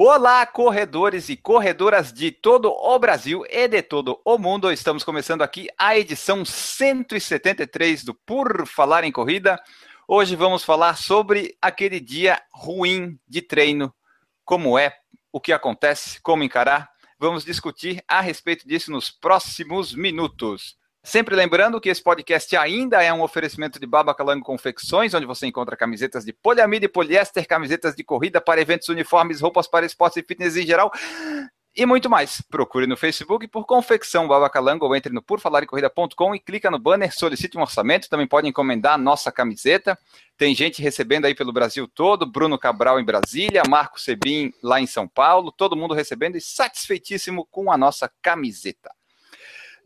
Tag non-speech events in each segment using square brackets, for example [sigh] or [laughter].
Olá, corredores e corredoras de todo o Brasil e de todo o mundo. Estamos começando aqui a edição 173 do Por Falar em Corrida. Hoje vamos falar sobre aquele dia ruim de treino, como é, o que acontece, como encarar. Vamos discutir a respeito disso nos próximos minutos. Sempre lembrando que esse podcast ainda é um oferecimento de Baba Calango Confecções, onde você encontra camisetas de poliamida e poliéster, camisetas de corrida para eventos uniformes, roupas para esportes e fitness em geral e muito mais. Procure no Facebook por Confecção Baba Calango ou entre no purfalarecorrida.com e clica no banner, solicite um orçamento, também pode encomendar a nossa camiseta. Tem gente recebendo aí pelo Brasil todo, Bruno Cabral em Brasília, Marco Sebim lá em São Paulo, todo mundo recebendo e satisfeitíssimo com a nossa camiseta.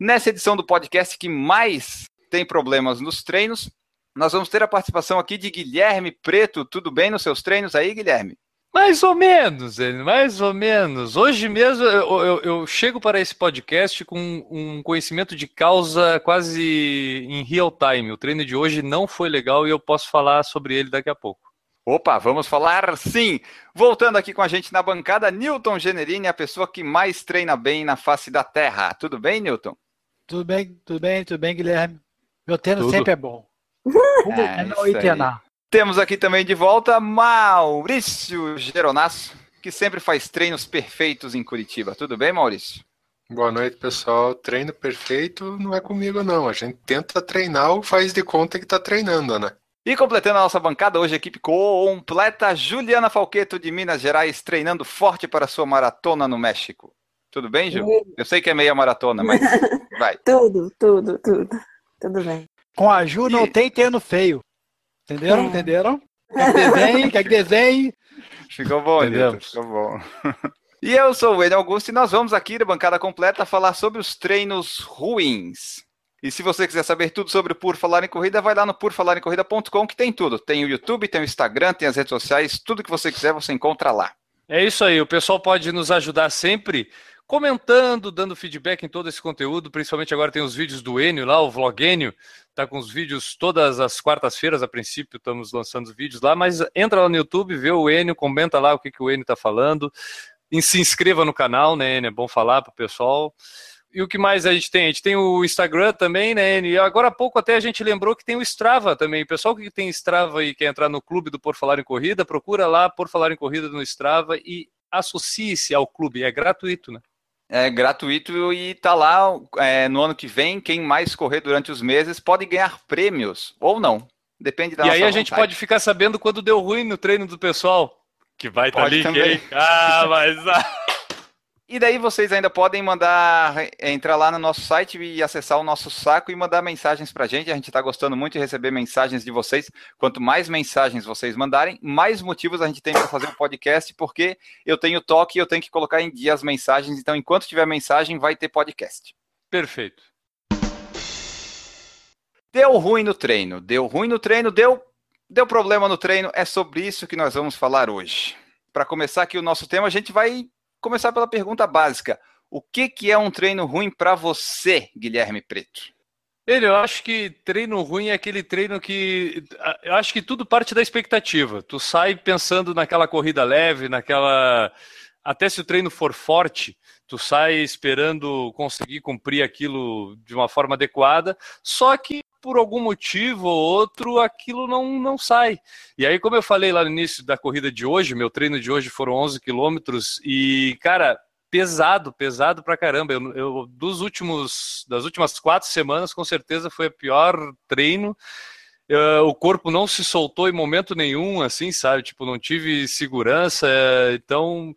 Nessa edição do podcast que mais tem problemas nos treinos, nós vamos ter a participação aqui de Guilherme Preto. Tudo bem nos seus treinos aí, Guilherme? Mais ou menos, mais ou menos. Hoje mesmo eu, eu, eu, chego para esse podcast com um conhecimento de causa quase em real time. O treino de hoje não foi legal e eu posso falar sobre ele daqui a pouco. Opa, vamos falar sim! Voltando aqui com a gente na bancada, Newton Generini, a pessoa que mais treina bem na face da Terra. Tudo bem, Newton? Tudo bem, tudo bem, tudo bem, Guilherme. Meu treino Tudo. sempre é bom. [laughs] É, não treinar. Temos aqui também de volta Maurício Geronasso, que sempre faz treinos perfeitos em Curitiba. Tudo bem, Maurício? Boa noite, pessoal. Treino perfeito não é comigo, não. A gente tenta treinar ou faz de conta que tá treinando, né? E completando a nossa bancada, hoje a equipe completa, Juliana Falqueto de Minas Gerais, treinando forte para sua maratona no México. Tudo bem, Gil? Eu sei que é meia maratona, mas [laughs] vai. tudo, tudo, tudo. Tudo bem. Com a Ju não e... tem terno feio. Entenderam? É. Entenderam? Quer desenhe? Quer que desenhe? Ficou bom, Edito. Ficou bom. [laughs] E eu sou o Ed Augusto e nós vamos aqui da bancada completa falar sobre os treinos ruins. E se você quiser saber tudo sobre o Por Falar em Corrida, vai lá no purfalaremcorrida.com que tem tudo. Tem o YouTube, tem o Instagram, tem as redes sociais, tudo que você quiser você encontra lá. É isso aí, o pessoal pode nos ajudar sempre comentando, dando feedback em todo esse conteúdo, principalmente agora tem os vídeos do Enio lá, o Vlog Enio, tá com os vídeos todas as quartas-feiras, a princípio estamos lançando os vídeos lá, mas entra lá no YouTube, vê o Enio, comenta lá o que, que o Enio tá falando, e se inscreva no canal, né, Enio, é bom falar pro pessoal. E o que mais a gente tem? A gente tem o Instagram também, né, Enio? E agora há pouco até a gente lembrou que tem o Strava também. Pessoal que tem Strava e quer entrar no clube do Por Falar em Corrida, procura lá Por Falar em Corrida no Strava e associe-se ao clube. É gratuito, né? É gratuito e tá lá é, no ano que vem. Quem mais correr durante os meses pode ganhar prêmios ou não. Depende da e aí a gente vontade. pode ficar sabendo quando deu ruim no treino do pessoal. Que vai estar também. aí. Ah, mas. [laughs] E daí vocês ainda podem mandar, é, entrar lá no nosso site e acessar o nosso saco e mandar mensagens pra gente. A gente está gostando muito de receber mensagens de vocês. Quanto mais mensagens vocês mandarem, mais motivos a gente tem para fazer o podcast, porque eu tenho toque e eu tenho que colocar em dia as mensagens. Então, enquanto tiver mensagem, vai ter podcast. Perfeito. Deu ruim no treino, deu ruim no treino, deu, deu problema no treino. É sobre isso que nós vamos falar hoje. Para começar aqui o nosso tema, a gente vai começar pela pergunta básica. O que, que é um treino ruim para você, Guilherme Preto? Ele, eu acho que treino ruim é aquele treino que. Eu acho que tudo parte da expectativa. Tu sai pensando naquela corrida leve, naquela. Até se o treino for forte, tu sai esperando conseguir cumprir aquilo de uma forma adequada, só que por algum motivo ou outro aquilo não, não sai. E aí, como eu falei lá no início da corrida de hoje, meu treino de hoje foram 11 quilômetros e, cara, pesado, pesado pra caramba. Eu, eu, dos últimos, das últimas quatro semanas, com certeza foi o pior treino. Uh, o corpo não se soltou em momento nenhum, assim, sabe? Tipo, não tive segurança. uh, então,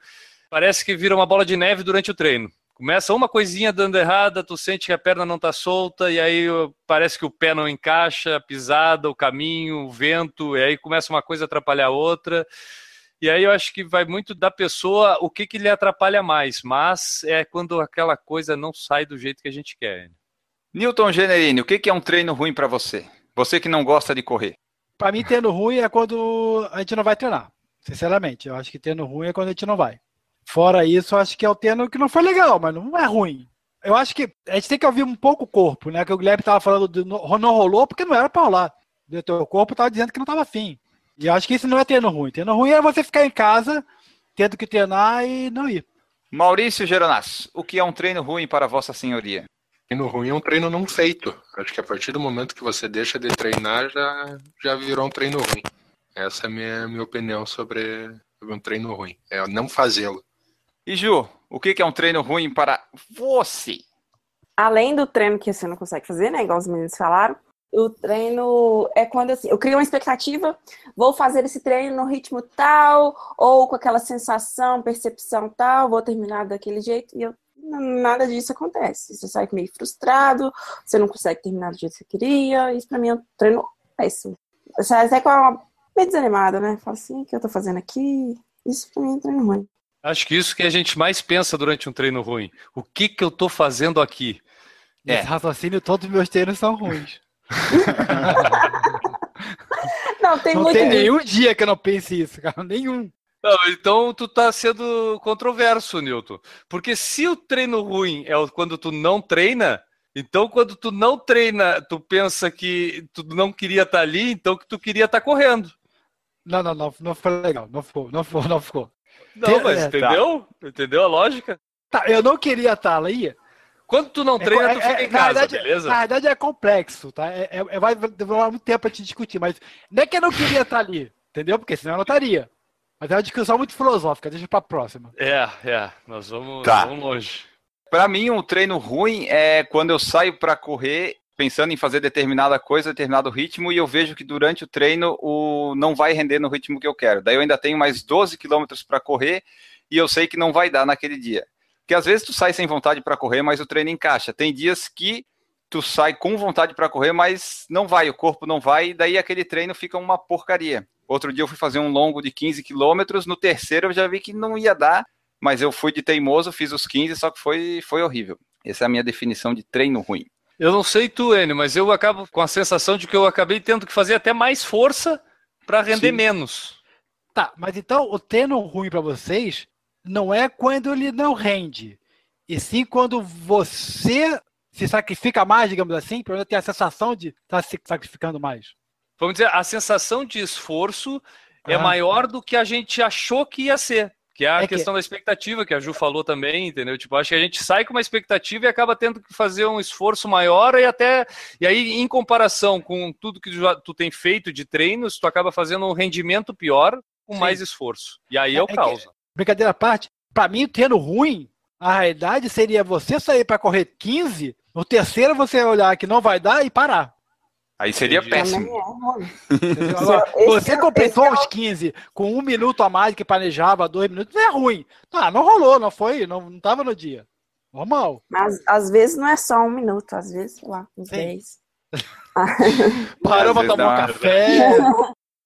parece que vira uma bola de neve durante o treino. Começa uma coisinha dando errada, tu sente que a perna não tá solta, e aí parece que o pé não encaixa, a pisada, o caminho, o vento, e aí começa uma coisa a atrapalhar a outra. E aí eu acho que vai muito da pessoa o que, que lhe atrapalha mais, mas é quando aquela coisa não sai do jeito que a gente quer. Newton Generini, o que, que é um treino ruim para você? Você que não gosta de correr. Pra mim, tendo ruim é quando a gente não vai treinar. Sinceramente, eu acho que tendo ruim é quando a gente não vai. Fora isso, eu acho que é o tendo que não foi legal, mas não é ruim. Eu acho que a gente tem que ouvir um pouco o corpo, né? Que o Guilherme tava falando do não não rolou porque não era pra rolar. O teu corpo tava dizendo que não tava afim. E eu acho que isso não é tendo ruim. Tendo ruim é você ficar em casa, tendo que treinar e não ir. Maurício Geronasso, o que é um treino ruim para Vossa Senhoria? Treino ruim é um treino não feito. Acho que a partir do momento que você deixa de treinar, já, já virou um treino ruim. Essa é a minha, minha opinião sobre, sobre um treino ruim. É não fazê-lo. E Ju, o que é um treino ruim para você? Além do treino que você não consegue fazer, né? Igual os meninos falaram. O treino é quando assim, eu crio uma expectativa, vou fazer esse treino no ritmo tal, ou com aquela sensação, percepção tal, vou terminar daquele jeito, e eu, nada disso acontece. Você sai meio frustrado, você não consegue terminar do jeito que você queria, isso pra mim é um treino péssimo. Você sai até com uma meio desanimada, né? Fala assim, o que eu tô fazendo aqui? Isso pra mim é um treino ruim. Acho que isso que a gente mais pensa durante um treino ruim. O que que eu tô fazendo aqui? É. Nesse raciocínio, todos os meus treinos são ruins. [laughs] Não, tem não muito tem nenhum dia que eu não pense isso, cara. Nenhum. Não, então tu tá sendo controverso, Newton. Porque se o treino ruim é quando tu não treina, então quando tu não treina, tu pensa que tu não queria estar ali, então que tu queria estar correndo. Não, não, não, não foi legal. Não ficou, não ficou, não ficou. Não, Tem- mas é, tá. entendeu? Entendeu a lógica? Tá, eu não queria estar ali. Quando tu não treina, tu É- fica é- em casa, verdade, beleza? Na verdade é complexo, tá? É, é- é- vai demorar muito tempo pra te discutir, mas não é que eu não queria estar ali, entendeu? Porque senão eu não estaria. Mas é uma discussão muito filosófica, deixa pra próxima. É, é, nós vamos, Tá. vamos longe. Para mim, um treino ruim é quando eu saio para correr pensando em fazer determinada coisa, determinado ritmo, e eu vejo que durante o treino o não vai render no ritmo que eu quero. Daí eu ainda tenho mais 12 quilômetros para correr e eu sei que não vai dar naquele dia. Porque às vezes tu sai sem vontade para correr, mas o treino encaixa. Tem dias que tu sai com vontade para correr, mas não vai, o corpo não vai, e daí aquele treino fica uma porcaria. Outro dia eu fui fazer um longo de 15 quilômetros, no terceiro eu já vi que não ia dar, mas eu fui de teimoso, fiz os 15, só que foi, foi horrível. Essa é a minha definição de treino ruim. Eu não sei tu, Enio, mas eu acabo com a sensação de que eu acabei tendo que fazer até mais força para render Sim. menos. Tá, mas então o treino ruim pra vocês não é quando ele não rende, e sim quando você se sacrifica mais, digamos assim, para ter a sensação de estar se sacrificando mais. Vamos dizer, a sensação de esforço é Aham. maior do que a gente achou que ia ser. Que é a É que- questão da expectativa, que a Ju falou também, entendeu? Tipo, acho que a gente sai com uma expectativa e acaba tendo que fazer um esforço maior e até. E aí, em comparação com tudo que tu tem feito de treinos, tu acaba fazendo um rendimento pior com Sim. mais esforço. E aí é, É- o é que- caos. Brincadeira à parte, pra mim, o treino ruim, a realidade seria você sair pra correr 15, no terceiro você olhar que não vai dar e parar. Aí seria Entendi. péssimo. É Esse você é- completou esse é os 15 com um minuto a mais que planejava, dois minutos, não é ruim. Ah, não rolou, não foi, não, não tava no dia. Normal. Mas às vezes não é só um minuto, às vezes, sei lá, uns Sim. 10. [laughs] Parou pra tomar um uma- café.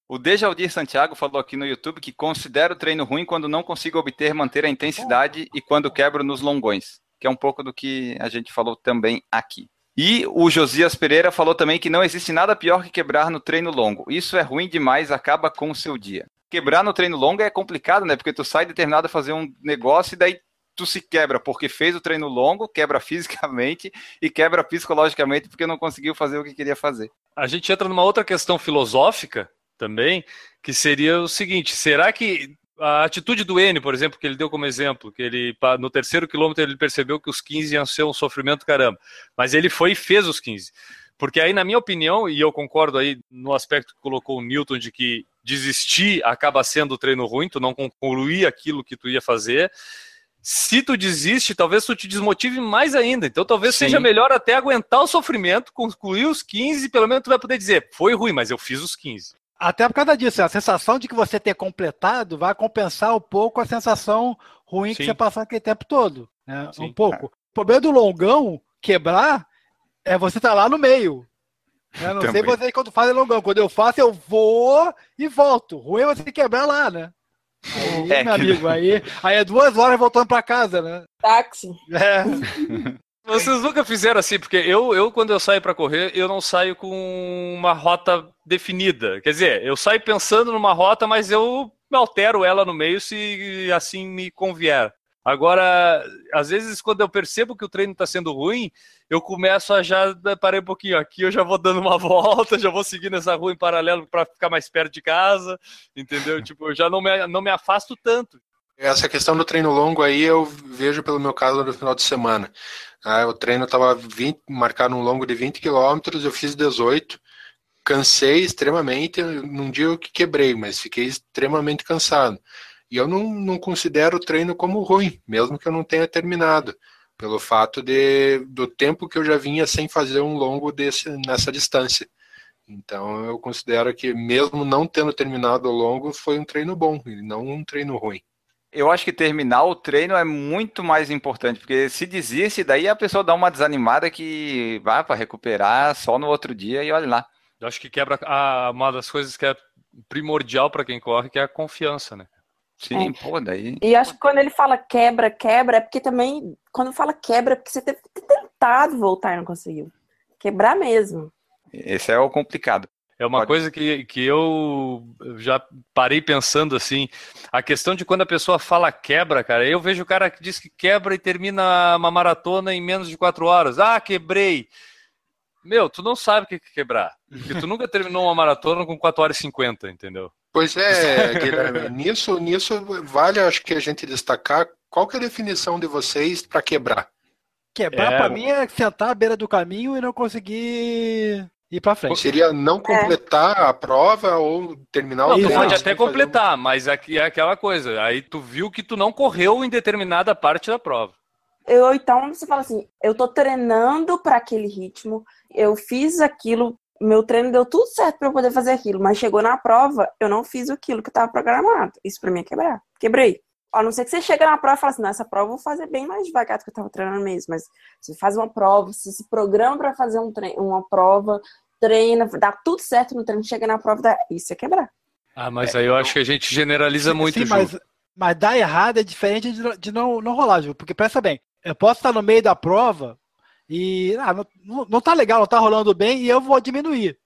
O Dejaldir Santiago falou aqui no YouTube que considera o treino ruim quando não consigo obter, manter a intensidade e quando quebro nos longões, que é um pouco do que a gente falou também aqui. E o Josias Pereira falou também que não existe nada pior que quebrar no treino longo. Isso é ruim demais, acaba com o seu dia. Quebrar no treino longo é complicado, né? Porque tu sai determinado a fazer um negócio e daí tu se quebra porque fez o treino longo, quebra [laughs] fisicamente e quebra psicologicamente porque não conseguiu fazer o que queria fazer. A gente entra numa outra questão filosófica também, que seria o seguinte: será que a atitude do N, por exemplo, que ele deu como exemplo, que ele no terceiro quilômetro ele percebeu que os 15 iam ser um sofrimento caramba, mas ele foi e fez os 15. Porque aí, na minha opinião, e eu concordo aí no aspecto que colocou o Newton de que desistir acaba sendo o treino ruim, tu não concluir aquilo que tu ia fazer. Se tu desiste, talvez tu te desmotive mais ainda. Então talvez Sim. seja melhor até aguentar o sofrimento, concluir os 15, pelo menos tu vai poder dizer, foi ruim, mas eu fiz os 15. Até por causa disso, a sensação de que você ter completado vai compensar um pouco a sensação ruim que Sim. você passou aquele tempo todo. Né? Sim. Um pouco. O problema do longão, quebrar, é você estar lá no meio. Eu não sei vocês quando fazem longão. Quando eu faço, eu vou e volto. Ruim é você quebrar lá, né? Aí, É, meu que- amigo, aí, aí é duas horas voltando pra casa, né? Táxi. É. [laughs] Vocês nunca fizeram assim, porque eu, eu quando eu saio para correr, eu não saio com uma rota definida. Quer dizer, eu saio pensando numa rota, mas eu altero ela no meio se assim me convier. Agora, às vezes, quando eu percebo que o treino está sendo ruim, eu começo a já parei um pouquinho aqui, eu já vou dando uma [laughs] volta, já vou seguindo essa rua em paralelo para ficar mais perto de casa, entendeu? Tipo, eu já não me, não me afasto tanto. Essa questão do treino longo aí eu vejo pelo meu caso no final de semana. Ah, o treino estava marcado um longo de 20 quilômetros, eu fiz 18, cansei extremamente, num dia eu que quebrei, mas fiquei extremamente cansado. E eu não, não considero o treino como ruim, mesmo que eu não tenha terminado, pelo fato de, do tempo que eu já vinha sem fazer um longo desse, nessa distância. Então eu considero que, mesmo não tendo terminado o longo, foi um treino bom, e não um treino ruim. Eu acho que terminar o treino é muito mais importante, porque se desiste, daí a pessoa dá uma desanimada que vai para recuperar só no outro dia e olha lá. Eu acho que quebra a, uma das coisas que é primordial para quem corre, que é a confiança, né? Sim, é. pô, daí. E acho que quando ele fala quebra, quebra, é porque também, quando fala quebra, é porque você teve tentado voltar e não conseguiu. Quebrar mesmo. Esse é o complicado. É uma Pode. coisa que, que eu já parei pensando assim. A questão de quando a pessoa fala quebra, cara, eu vejo o cara que diz que quebra e termina uma maratona em menos de quatro horas. Ah, quebrei. Meu, tu não sabe o que é quebrar. Porque tu nunca terminou uma maratona com 4 horas e 50, entendeu? Pois é, [laughs] Guilherme. nisso, nisso vale, acho que a gente destacar qual que é a definição de vocês para quebrar. Quebrar é... para mim é sentar à beira do caminho e não conseguir ir para frente. Seria não é. completar é. a prova ou terminar não, o treino. Pode até completar, um... mas aqui é aquela coisa. Aí tu viu que tu não correu em determinada parte da prova. Eu, então você fala assim, eu tô treinando para aquele ritmo, eu fiz aquilo, meu treino deu tudo certo para eu poder fazer aquilo, mas chegou na prova, eu não fiz aquilo que estava programado. Isso para mim é quebrar. Quebrei. A não ser que você chega na prova e fala assim, não, essa prova eu vou fazer bem mais devagar do que eu estava treinando mesmo. Mas você faz uma prova, você se programa para fazer um treino, uma prova, treina, dá tudo certo no treino, chega na prova, dá... isso é quebrar. Ah, mas aí eu acho que a gente generaliza muito, Sim, mas, mas dar errado é diferente de, de não, não rolar, Ju. Porque pensa bem, eu posso estar no meio da prova e ah, não, não tá legal, não tá rolando bem e eu vou diminuir.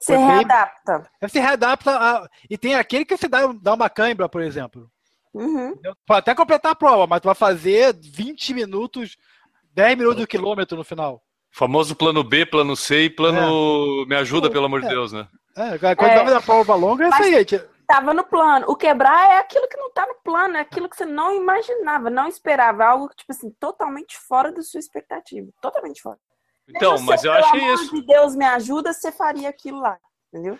Você readapta. Você readapta a, e tem aquele que você dá, dá uma cãibra, por exemplo. Uhum. Pode até completar a prova, mas tu vai fazer 20 minutos, 10 minutos do quilômetro no final. Famoso plano B, plano C e plano é. me ajuda, pelo amor de é. Deus, né? É, quando é. da prova longa é isso aí, gente. Tava no plano. O quebrar é aquilo que não tá no plano, é aquilo que você não imaginava, não esperava. Algo, tipo assim, totalmente fora da sua expectativa. Totalmente fora. Então, mas eu acho que é isso. Se Deus me ajuda, você faria aquilo lá, entendeu?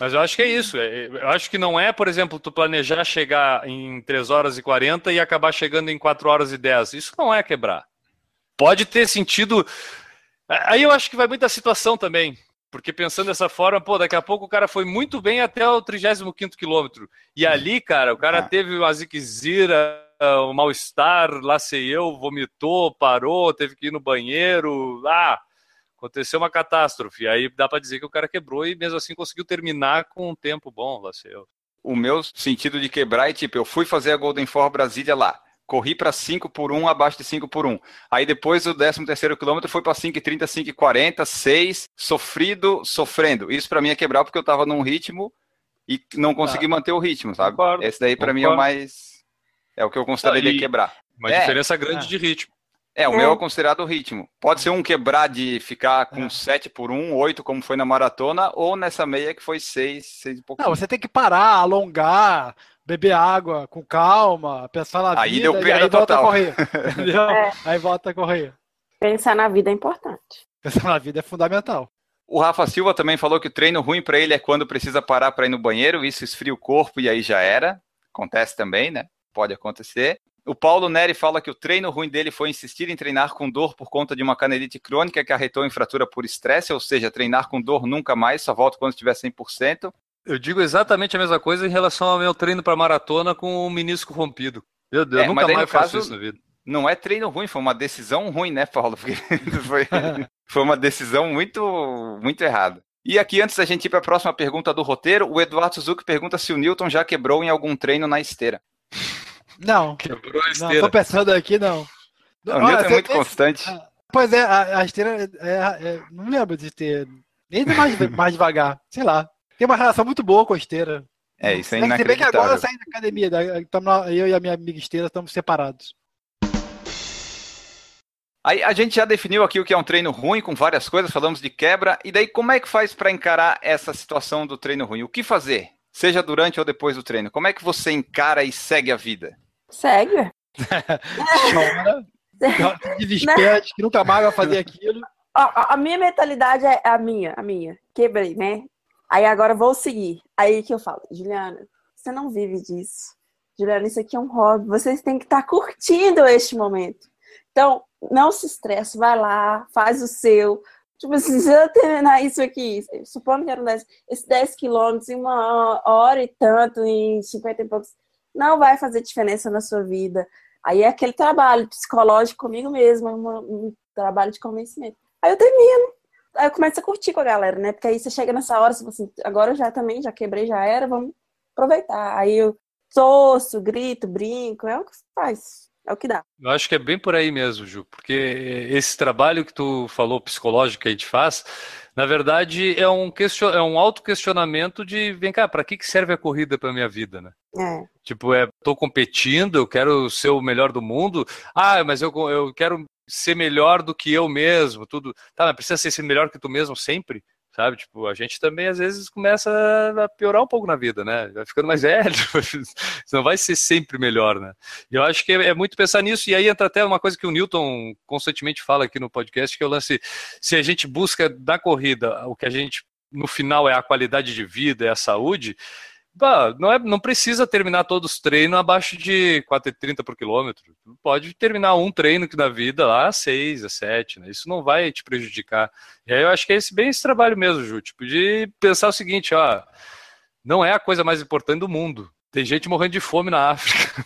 Mas eu acho que é isso. É, eu acho que não é, por exemplo, tu planejar chegar em 3 horas e 40 e acabar chegando em 4 horas e 10. Isso não é quebrar. Pode ter sentido. Aí eu acho que vai muito da situação também. Porque pensando dessa forma, pô, daqui a pouco o cara foi muito bem até o 35 quilômetro. E ali, cara, o cara ah. teve uma ziquezira, um mal-estar, lá sei eu, vomitou, parou, teve que ir no banheiro. Ah, aconteceu uma catástrofe. Aí dá para dizer que o cara quebrou e mesmo assim conseguiu terminar com um tempo bom, lá sei eu. O meu sentido de quebrar é tipo, eu fui fazer a Golden Four Brasília lá corri para 5 por 1, abaixo de 5 por 1. Aí depois o 13 terceiro quilômetro foi para 5,30, 5,40, 6, sofrido, sofrendo. Isso para mim é quebrar porque eu estava num ritmo e não consegui tá. manter o ritmo, sabe? Concordo. Esse daí para mim é o mais é o que eu consideraria tá, quebrar. Uma é, diferença grande é. de ritmo. É, o meu é considerado ritmo. Pode ser um quebrar de ficar com é. 7 por 1, 8, como foi na maratona, ou nessa meia que foi 6, 6 e pouquinho. Não, você tem que parar, alongar, beber água com calma, pensar na aí vida, deu perda e aí total. volta a correr. [laughs] Entendeu? É. Aí volta a correr. Pensar na vida é importante. Pensar na vida é fundamental. O Rafa Silva também falou que o treino ruim para ele é quando precisa parar para ir no banheiro, isso esfria o corpo e aí já era. Acontece também, né? Pode acontecer. O Paulo Neri fala que o treino ruim dele foi insistir em treinar com dor por conta de uma canelite crônica que arretou em fratura por estresse, ou seja, treinar com dor nunca mais, só volta quando estiver 100%. Eu digo exatamente a mesma coisa em relação ao meu treino para maratona com o menisco rompido. Meu Deus, é, nunca mais faço isso na vida. Não é treino ruim, foi uma decisão ruim, né, Paulo? [laughs] Porque foi, foi uma decisão muito, muito errada. E aqui, antes da gente ir para a próxima pergunta do roteiro, o Eduardo Suzuki pergunta se o Newton já quebrou em algum treino na esteira. Não. Quebrou a esteira. Não, tô pensando aqui, não. não o Newton é muito tem... constante. Pois é, a, a esteira é, é- não lembro de ter. Nem de mais, [laughs] mais devagar, sei lá. Tem uma relação muito boa com a esteira. É, isso é Se bem que agora eu saí da academia, tamo- eu e a minha amiga esteira estamos separados. Aí a gente já definiu aqui o que é um treino ruim com várias coisas, falamos de quebra, e daí como é que faz para encarar essa situação do treino ruim? O que fazer? Seja durante ou depois do treino. Como é que você encara e segue a vida? Segue. Chora, [laughs] se desespera, diz que nunca mais vai fazer aquilo. Ó, a, a minha mentalidade é a minha, a minha. Quebrei, né? Aí agora vou seguir. Aí que eu falo, Juliana, você não vive disso. Juliana, isso aqui é um hobby. Vocês têm que estar curtindo este momento. Então, não se estresse, vai lá, faz o seu. Tipo assim, [laughs] se eu terminar isso aqui, supondo que eram 10, esses 10 quilômetros em uma hora e tanto, em 50 e poucos, não vai fazer diferença na sua vida. Aí é aquele trabalho psicológico comigo mesma, um, um trabalho de convencimento. Aí eu termino. Aí eu começo a curtir com a galera, né? Porque aí você chega nessa hora, você fala assim, agora eu já também, já quebrei, já era, vamos aproveitar. Aí eu torço, grito, brinco, é o que faz, é o que dá. Eu acho que é bem por aí mesmo, Ju, porque esse trabalho que tu falou psicológico que a gente faz, na verdade é um, question... é um auto-questionamento de, vem cá, para que que serve a corrida para minha vida, né? É. Tipo, é, tô competindo, eu quero ser o melhor do mundo. Ah, mas eu, eu quero ser melhor do que eu mesmo, tudo. Tá, mas precisa ser melhor que tu mesmo sempre? Sabe? Tipo, a gente também às vezes começa a piorar um pouco na vida, né? Vai ficando mais [laughs] velho, não vai ser sempre melhor, né? E eu acho que é, é muito pensar nisso, e aí entra até uma coisa que o Newton constantemente fala aqui no podcast, que é o lance, se a gente busca na corrida o que a gente, no final, é a qualidade de vida, é a saúde, não, é, não precisa terminar todos os treinos abaixo de 4,30 por quilômetro. Pode terminar um treino que na vida lá a 6, a 7, né? Isso não vai te prejudicar. E aí eu acho que é esse, bem esse trabalho mesmo, Ju, tipo, de pensar o seguinte, ó, não é a coisa mais importante do mundo. Tem gente morrendo de fome na [laughs] África.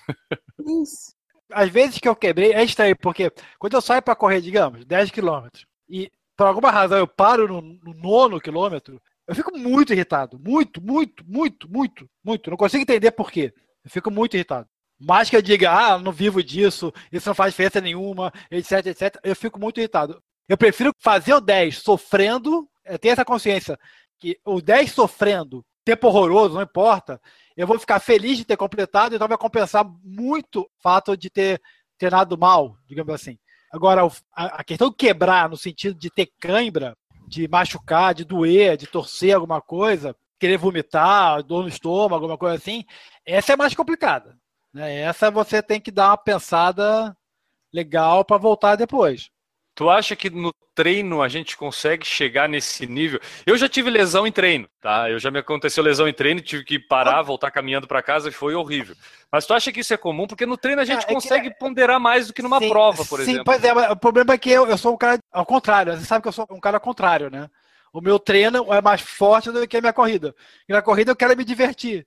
Isso. Às vezes que eu quebrei, é estranho, porque quando eu saio para correr, digamos, 10 quilômetros, e por alguma razão eu paro no, no nono quilômetro, eu fico muito irritado. Muito, muito, muito, muito, muito. Não consigo entender por quê. Eu fico muito irritado. Mais que eu diga, ah, não vivo disso, isso não faz diferença nenhuma, etc, etc, eu fico muito irritado. Eu prefiro fazer o 10 sofrendo, é, ter essa consciência que o 10 sofrendo, tempo horroroso, não importa, eu vou ficar feliz de ter completado, então vai compensar muito o fato de ter treinado mal, digamos assim. Agora, a questão de quebrar no sentido de ter cãibra, de machucar, de doer, de torcer alguma coisa, querer vomitar, dor no estômago, alguma coisa assim, essa é mais complicada. Né? Essa você tem que dar uma pensada legal para voltar depois. Tu acha que no treino a gente consegue chegar nesse nível? Eu já tive lesão em treino, tá? Eu já me aconteceu lesão em treino, tive que parar, voltar caminhando para casa e foi horrível. Mas tu acha que isso é comum? Porque no treino a gente é que- consegue ponderar mais do que numa Sim, prova, por sim, exemplo. pois é, mas o problema é que eu, eu sou um cara ao contrário. Você sabe que eu sou um cara ao contrário, né? O meu treino é mais forte do que a minha corrida. E na corrida eu quero me divertir,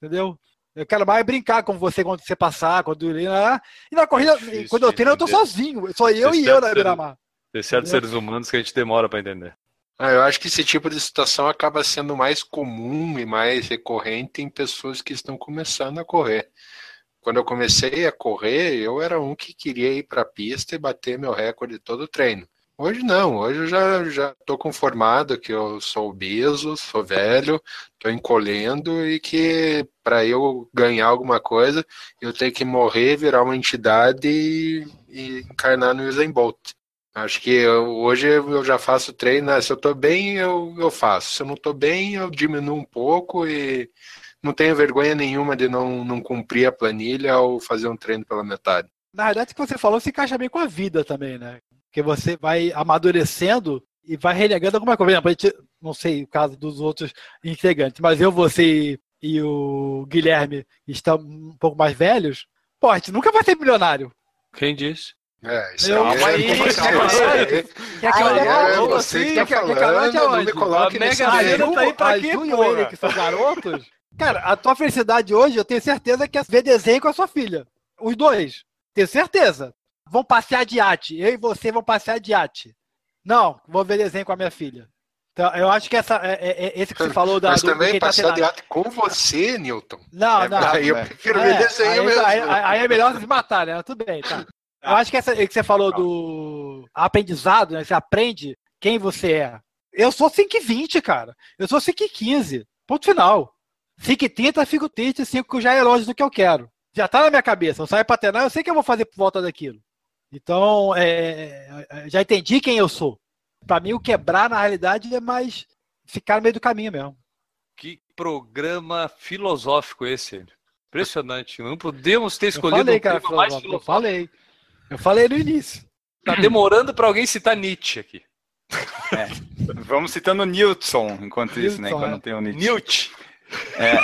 entendeu? Eu quero mais brincar com você quando você passar, quando e na corrida, difícil quando eu treino, eu tô sozinho. Só eu e eu na ser- beira-mar. Tem certos seres humanos que a gente demora para entender. Ah, eu acho que esse tipo de situação acaba sendo mais comum e mais recorrente em pessoas que estão começando a correr. Quando eu comecei a correr, eu era um que queria ir para a pista e bater meu recorde todo o treino. Hoje não, hoje eu já já estou conformado que eu sou obeso, sou velho, estou encolhendo e que para eu ganhar alguma coisa eu tenho que morrer, virar uma entidade e, e encarnar no Usain Bolt. Acho que eu- hoje eu já faço treino, né? se eu tô bem, eu, eu faço. Se eu não tô bem, eu diminuo um pouco e não tenho vergonha nenhuma de não, não cumprir a planilha ou fazer um treino pela metade. Na verdade, o que você falou se encaixa bem com a vida também, né? Porque você vai amadurecendo e vai relegando alguma coisa. Por exemplo, a gente, não sei o caso dos outros integrantes, mas eu, você e o Guilherme estão um pouco mais velhos, pô, a gente nunca vai ser milionário. Quem disse? É, isso Eu- é calma [laughs] aí. Aí que é eu- É Como você que tá que- que não me aonde? coloque A nesse Mega A Sena tá aí pra a quê, Ele, que são garotos. Cara, a tua felicidade hoje, eu tenho certeza que é ver desenho com a sua filha. Os dois. Tenho certeza. Vão passear de iate. Eu e você vão passear de iate. Não, vou ver desenho com a minha filha. Então, eu acho que essa, é, é- é esse que você falou da. Mas do- também tá passear de treinado. arte com você, Newton. Não, É, não. aí eu né? prefiro É, ver desenho aí, mesmo. aí- aí é melhor se matar, né? Tudo bem, tá. Eu acho que essa que você falou do aprendizado, né? Você aprende quem você é. Eu sou 5,20, cara. Eu sou 5,15. Ponto final. 5,30, fico triste, 5 já é longe do que eu quero. Já tá na minha cabeça. Eu saio pra treinar, eu sei que eu vou fazer por volta daquilo. Então, é, é já entendi quem eu sou. Para mim, o quebrar, na realidade, é mais ficar no meio do caminho mesmo. Que programa filosófico esse. Impressionante. Não podemos ter escolhido eu falei, um cara, mais filosófico. Eu falei. Eu falei no início. Tá demorando para alguém citar Nietzsche aqui. É. Vamos citando Newton enquanto Newton, isso, né? Enquanto é. não tem o Nietzsche. Nietzsche. É.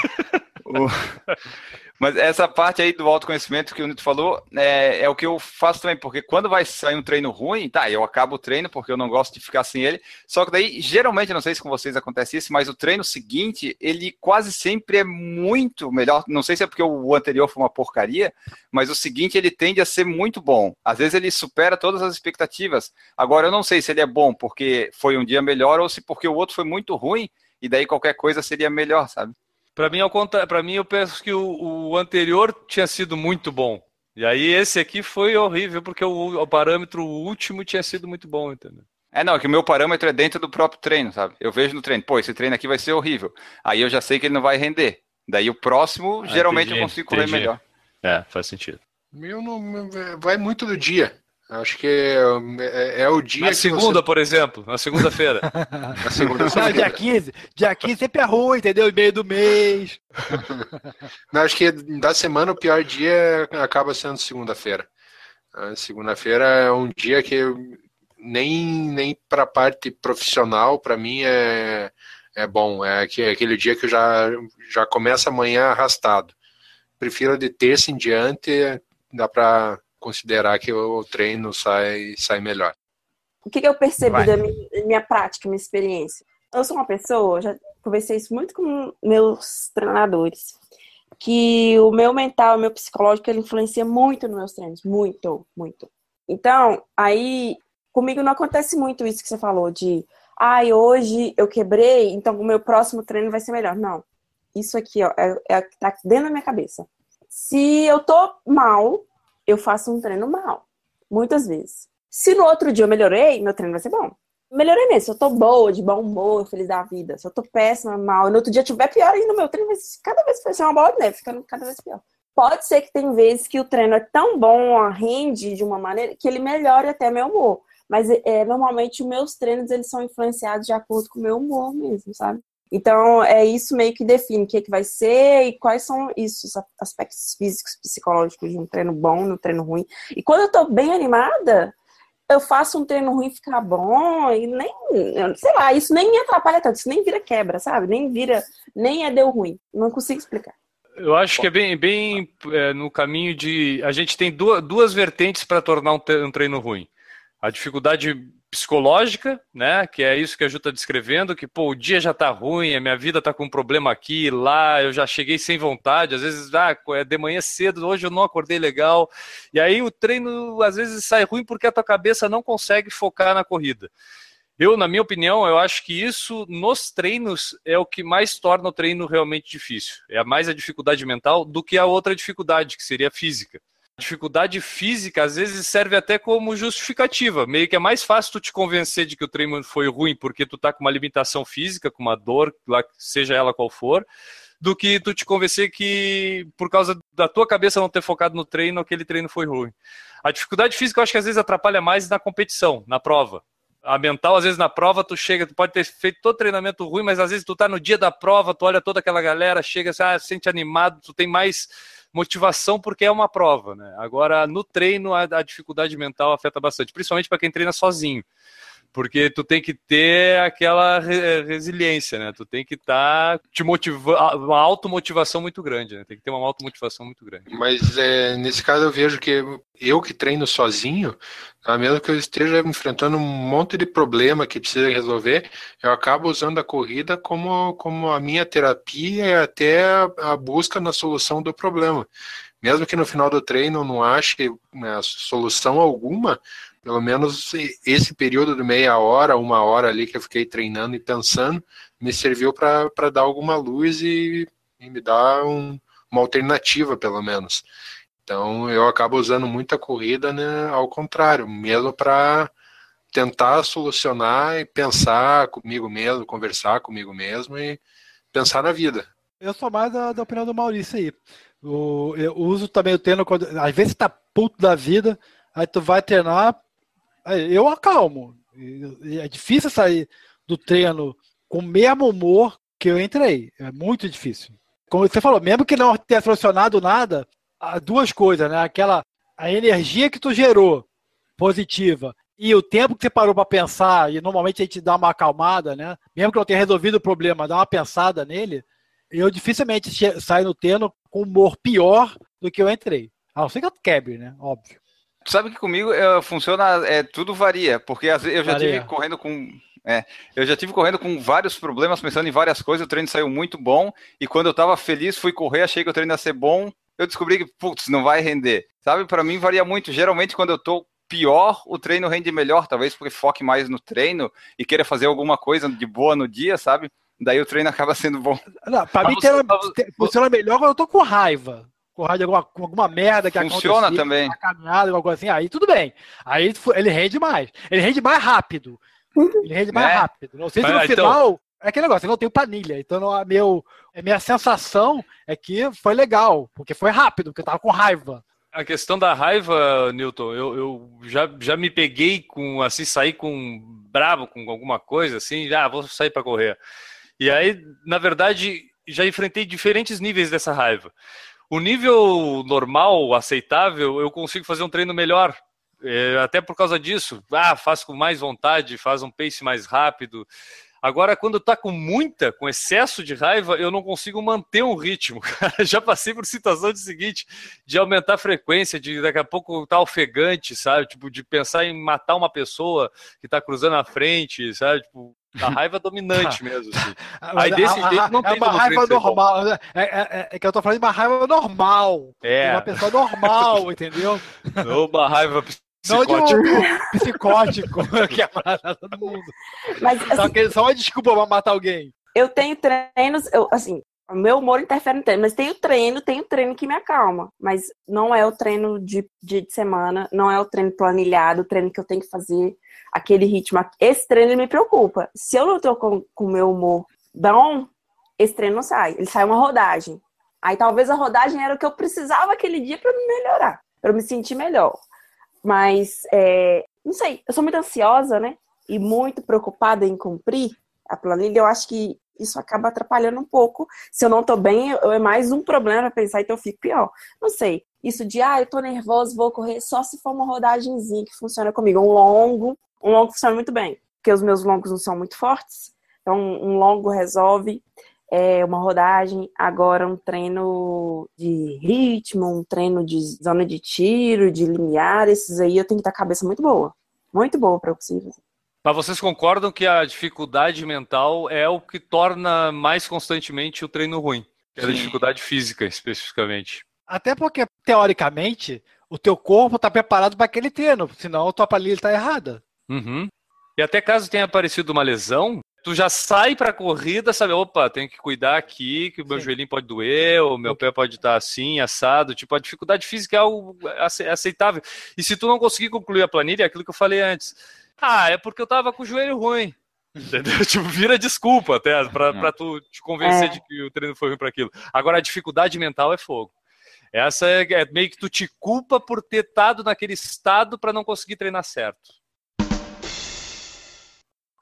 O... [laughs] Mas essa parte aí do autoconhecimento que o Nito falou é, é, o que eu faço também, porque quando vai sair um treino ruim, tá, eu acabo o treino porque eu não gosto de ficar sem ele. Só que daí, geralmente, não sei se com vocês acontece isso, mas o treino seguinte, ele quase sempre é muito melhor. Não sei se é porque o anterior foi uma porcaria, mas o seguinte ele tende a ser muito bom. Às vezes ele supera todas as expectativas. Agora, eu não sei se ele é bom porque foi um dia melhor ou se porque o outro foi muito ruim e daí qualquer coisa seria melhor, sabe? Para mim, para mim, eu penso que o, o, anterior tinha sido muito bom. E aí esse aqui foi horrível, porque o, o parâmetro último tinha sido muito bom, entendeu? É, não, que o meu parâmetro é dentro do próprio treino, sabe? Eu vejo no treino, pô, esse treino aqui vai ser horrível. Aí eu já sei que ele não vai render. Daí o próximo, ah, geralmente entendi, eu consigo correr melhor. É, faz sentido. Meu não vai muito do dia. Acho que é, é, é o dia. Na segunda, você... por exemplo, na segunda-feira. [laughs] na segunda Não, dia 15. Dia 15 sempre é ruim, entendeu? Meio do mês. [laughs] Não, acho que da semana o pior dia acaba sendo segunda-feira. Segunda-feira é um dia que nem, nem para a parte profissional, para mim, é, é bom. É aquele dia que eu já, já começa amanhã arrastado. Prefiro de terça em diante, dá para considerar que o treino sai, sai melhor. O que, que eu percebi Vai. da minha, minha prática, minha experiência? Eu sou uma pessoa, já conversei isso muito com meus treinadores, que o meu mental, o meu psicológico, ele influencia muito nos meus treinos, muito, muito. Então, aí, comigo não acontece muito isso que você falou, de, ai, ah, hoje eu quebrei, então o meu próximo treino vai ser melhor. Não. Isso aqui, ó, é, é, tá dentro da minha cabeça. Se eu tô mal, eu faço um treino mal. Muitas vezes. Se no outro dia eu melhorei, meu treino vai ser bom. Melhorei mesmo. Se eu tô boa, de bom humor, feliz da vida. Se eu tô péssima, mal, e no outro dia tiver pior ainda, meu treino vai ser, cada vez vai ser uma bola de neve, ficando cada vez pior. Pode ser que tem vezes que o treino é tão bom, rende de uma maneira, que ele melhore até meu humor. Mas é, normalmente os meus treinos eles são influenciados de acordo com o meu humor mesmo, sabe? Então, é isso meio que define o que, é que vai ser e quais são isso, os aspectos físicos, psicológicos de um treino bom, no treino ruim. E quando eu tô bem animada, eu faço um treino ruim ficar bom e nem, sei lá, isso nem me atrapalha tanto, isso nem vira quebra, sabe? Nem vira, nem é deu ruim. Não consigo explicar. Eu acho que é bem, bem é, no caminho de. A gente tem duas, duas vertentes para tornar um, um treino ruim. A dificuldade psicológica, né? Que é isso que a Ju está descrevendo, que pô, o dia já está ruim, a minha vida está com um problema aqui, lá, eu já cheguei sem vontade, às vezes ah, é de manhã cedo, hoje eu não acordei legal. E aí o treino às vezes sai ruim porque a tua cabeça não consegue focar na corrida. Eu, na minha opinião, eu acho que isso nos treinos é o que mais torna o treino realmente difícil. É mais a dificuldade mental do que a outra dificuldade, que seria física dificuldade física às vezes serve até como justificativa. Meio que é mais fácil tu te convencer de que o treino foi ruim porque tu tá com uma limitação física, com uma dor, seja ela qual for, do que tu te convencer que por causa da tua cabeça não ter focado no treino, aquele treino foi ruim. A dificuldade física eu acho que às vezes atrapalha mais na competição, na prova. A mental, às vezes na prova, tu chega, tu pode ter feito todo treinamento ruim, mas às vezes tu tá no dia da prova, tu olha toda aquela galera, chega, ah, sente animado, tu tem mais motivação porque é uma prova, né? Agora, no treino, a, a dificuldade mental afeta bastante, principalmente para quem treina sozinho. Porque tu tem que ter aquela re resiliência, né? Tu tem que estar tá te motivando, uma automotivação muito grande, né? Tem que ter uma automotivação muito grande. Mas é, nesse caso eu vejo que eu que treino sozinho, a mesmo que eu esteja enfrentando um monte de problema que precisa resolver, eu acabo usando a corrida como, como a minha terapia e até a busca na solução do problema. Mesmo que no final do treino não ache né, solução alguma, pelo menos esse período de meia hora, uma hora ali que eu fiquei treinando e pensando, me serviu para dar alguma luz e, e me dar um, uma alternativa, pelo menos. Então eu acabo usando muita corrida né, ao contrário, mesmo para tentar solucionar e pensar comigo mesmo, conversar comigo mesmo e pensar na vida. Eu sou mais da, da opinião do Maurício aí. O, eu uso também o treino quando. Às vezes tá puto da vida, aí tu vai treinar, eu acalmo. É difícil sair do treino com o mesmo humor que eu entrei. É muito difícil. Como você falou, mesmo que não tenha solucionado nada, duas coisas, né? Aquela a energia que tu gerou positiva e o tempo que você parou para pensar, e normalmente a gente dá uma acalmada, né? Mesmo que não tenha resolvido o problema, dá uma pensada nele, eu dificilmente saio no treino com humor pior do que eu entrei. A não ser que eu quebre, né? Óbvio. Sabe que comigo é, funciona, é, tudo varia, porque às vezes eu já varia. tive correndo com. É, eu já tive correndo com vários problemas, pensando em várias coisas, o treino saiu muito bom, e quando eu tava feliz, fui correr, achei que o treino ia ser bom, eu descobri que, putz, não vai render. Sabe, para mim varia muito. Geralmente, quando eu tô pior, o treino rende melhor, talvez porque foque mais no treino e queira fazer alguma coisa de boa no dia, sabe? Daí o treino [laughs] acaba sendo bom. Não, pra mim, você, funciona melhor quando eu tô com raiva com raiva de alguma, alguma merda que Funciona também. Uma caminhada, alguma coisa assim, aí tudo bem. Aí ele rende mais. Ele rende mais rápido. Ele rende mais é. rápido. Não sei se no Mas, então- final. É aquele negócio, eu não tenho planilha. Então, não, a, meu, a minha sensação é que foi legal, porque foi rápido, porque eu tava com raiva. A questão da raiva, Newton, eu, eu já, já me peguei com, assim, sair com bravo com alguma coisa, assim, já ah, vou sair para correr. E aí, na verdade, já enfrentei diferentes níveis dessa raiva. O nível normal, aceitável, eu consigo fazer um treino melhor. É, até por causa disso. Ah, faz com mais vontade, faz um pace mais rápido. Agora, quando tá com muita, com excesso de raiva, eu não consigo manter um ritmo. [laughs] Já passei por situação de seguinte, de aumentar a frequência, de daqui a pouco tá ofegante, sabe? Tipo, de pensar em matar uma pessoa que tá cruzando a frente, sabe? Tipo, a raiva dominante [laughs] mesmo. Assim. Aí desse a, jeito não é tem uma raiva normal. Né? É, é, é, que eu tô falando de uma raiva normal. É. Uma pessoa normal, [laughs] entendeu? Uma raiva psicótico. Não de um psicótico [laughs] que é todo mundo. Mas, assim, só, que, só uma desculpa pra matar alguém. Eu tenho treinos, eu, assim, o meu humor interfere no treino, mas tem o treino, tem o treino que me acalma. Mas não é o treino de dia de semana, não é o treino planilhado, o treino que eu tenho que fazer aquele ritmo. Esse treino me preocupa. Se eu não tô com o meu humor bom, esse treino não sai. Ele sai uma rodagem. Aí talvez a rodagem era o que eu precisava aquele dia para me melhorar, para me sentir melhor. Mas, é, não sei, eu sou muito ansiosa, né? E muito preocupada em cumprir a planilha. Eu acho que isso acaba atrapalhando um pouco. Se eu não tô bem, é mais um problema para pensar, então eu fico pior. Não sei. Isso de, ah, eu tô nervoso, vou correr, só se for uma rodagemzinha que funciona comigo. Um longo, um longo funciona muito bem, porque os meus longos não são muito fortes. Então, um longo resolve é, uma rodagem, agora um treino de ritmo, um treino de zona de tiro, de limiar, esses aí eu tenho que ter a cabeça muito boa. Muito boa para conseguir fazer. Mas vocês concordam que a dificuldade mental é o que torna mais constantemente o treino ruim? É a dificuldade física, especificamente. Até porque, teoricamente, o teu corpo está preparado para aquele treino, senão a tua planilha está errada. Uhum. E até caso tenha aparecido uma lesão, tu já sai para a corrida, sabe? Opa, tenho que cuidar aqui, que o meu Sim. joelhinho pode doer, o meu pé pode estar assim, assado. Tipo, a dificuldade física é algo aceitável. E se tu não conseguir concluir a planilha, é aquilo que eu falei antes. Ah, é porque eu tava com o joelho ruim. Entendeu? [laughs] tipo, vira desculpa até pra, pra tu te convencer é. de que o treino foi ruim para aquilo. Agora, a dificuldade mental é fogo. Essa é, é meio que tu te culpa por ter estado naquele estado para não conseguir treinar certo.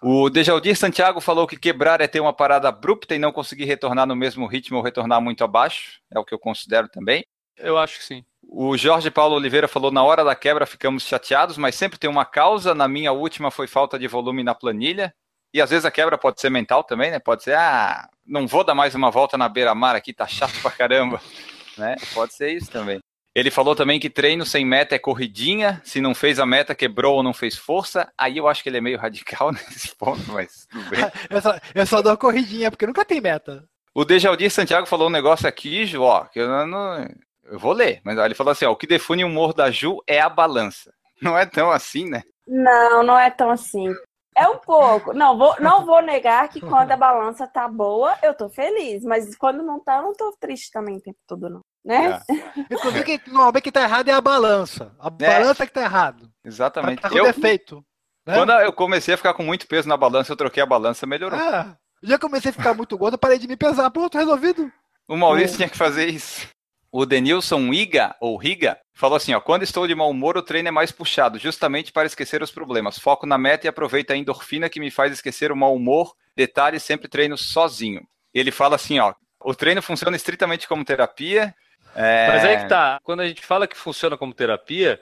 O Dejaldir Santiago falou que quebrar é ter uma parada abrupta e não conseguir retornar no mesmo ritmo ou retornar muito abaixo. É o que eu considero também. Eu acho que sim. O Jorge Paulo Oliveira falou: na hora da quebra ficamos chateados, mas sempre tem uma causa. Na minha última foi falta de volume na planilha. E às vezes a quebra pode ser mental também, né? Pode ser, ah, não vou dar mais uma volta na beira-mar aqui, tá chato pra caramba. [laughs] né? Pode ser isso também. Ele falou também que treino sem meta é corridinha. Se não fez a meta, quebrou ou não fez força. Aí eu acho que ele é meio radical [laughs] nesse ponto, mas tudo bem. [laughs] eu, só, eu só dou corridinha, porque nunca tem meta. O Dejaldir Santiago falou um negócio aqui, Ju, ó, que eu não. Eu vou ler, mas ele falou assim: ó, o que define o humor da Ju é a balança. [laughs] Não é tão assim, né? Não, não é tão assim. É um pouco. Não vou, não vou negar que quando a balança tá boa, eu tô feliz. Mas quando não tá, eu não tô triste também o tempo todo, não. né? [laughs] Inclusive, quem, normalmente quem tá errado é a balança. A É. balança que tá errado. Exatamente. Tá com Eu, defeito. né? quando eu comecei a ficar com muito peso na balança, eu troquei a balança, melhorou. Ah, já comecei a ficar muito gordo, eu parei de me pesar. Pronto, resolvido. O Maurício tinha que fazer isso. O Denilson Iga, ou Riga, falou assim: ó, quando estou de mau humor, o treino é mais puxado, justamente para esquecer os problemas. Foco na meta e aproveita a endorfina que me faz esquecer o mau humor. Detalhe, sempre treino sozinho. Ele fala assim: ó, o treino funciona estritamente como terapia. é, Mas aí que tá. Quando a gente fala que funciona como terapia,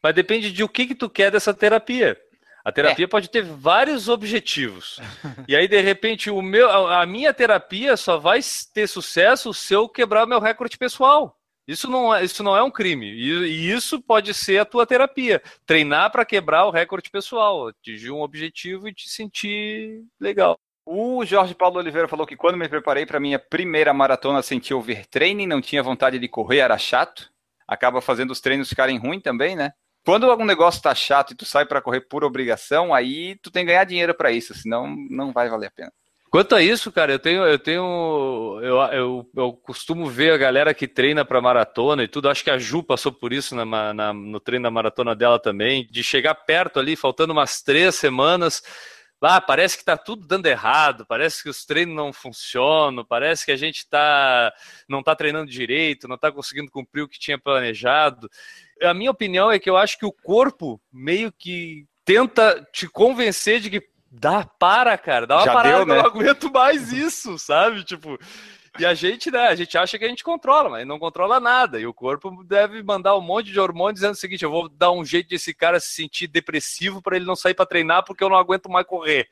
mas depende de o que, que tu quer dessa terapia. A terapia pode ter vários objetivos. [laughs] E aí, de repente, o meu, a minha terapia só vai ter sucesso se eu quebrar o meu recorde pessoal. Isso não é, isso não é um crime. E, e isso pode ser a tua terapia. Treinar para quebrar o recorde pessoal, atingir um objetivo e te sentir legal. O Jorge Paulo Oliveira falou que quando me preparei para minha primeira maratona, senti overtraining, não tinha vontade de correr, era chato. Acaba fazendo os treinos ficarem ruins também, né? Quando algum negócio tá chato e tu sai para correr por obrigação, aí tu tem que ganhar dinheiro para isso, senão não vai valer a pena. Quanto a isso, cara, eu tenho, eu tenho, eu, eu, eu costumo ver a galera que treina para maratona e tudo. Acho que a Ju passou por isso na, na- no treino da maratona dela também, de chegar perto ali, faltando umas três semanas. Ah, parece que tá tudo dando errado, parece que os treinos não funcionam, parece que a gente tá, não tá treinando direito, não tá conseguindo cumprir o que tinha planejado. A minha opinião é que eu acho que o corpo meio que tenta te convencer de que dá, para, cara, dá uma Já parada, deu, né? eu não aguento mais isso, sabe? Tipo, e a gente, né, a gente acha que a gente controla, mas não controla nada. E o corpo deve mandar um monte de hormônio dizendo o seguinte: eu vou dar um jeito desse cara se sentir depressivo para ele não sair para treinar porque eu não aguento mais correr,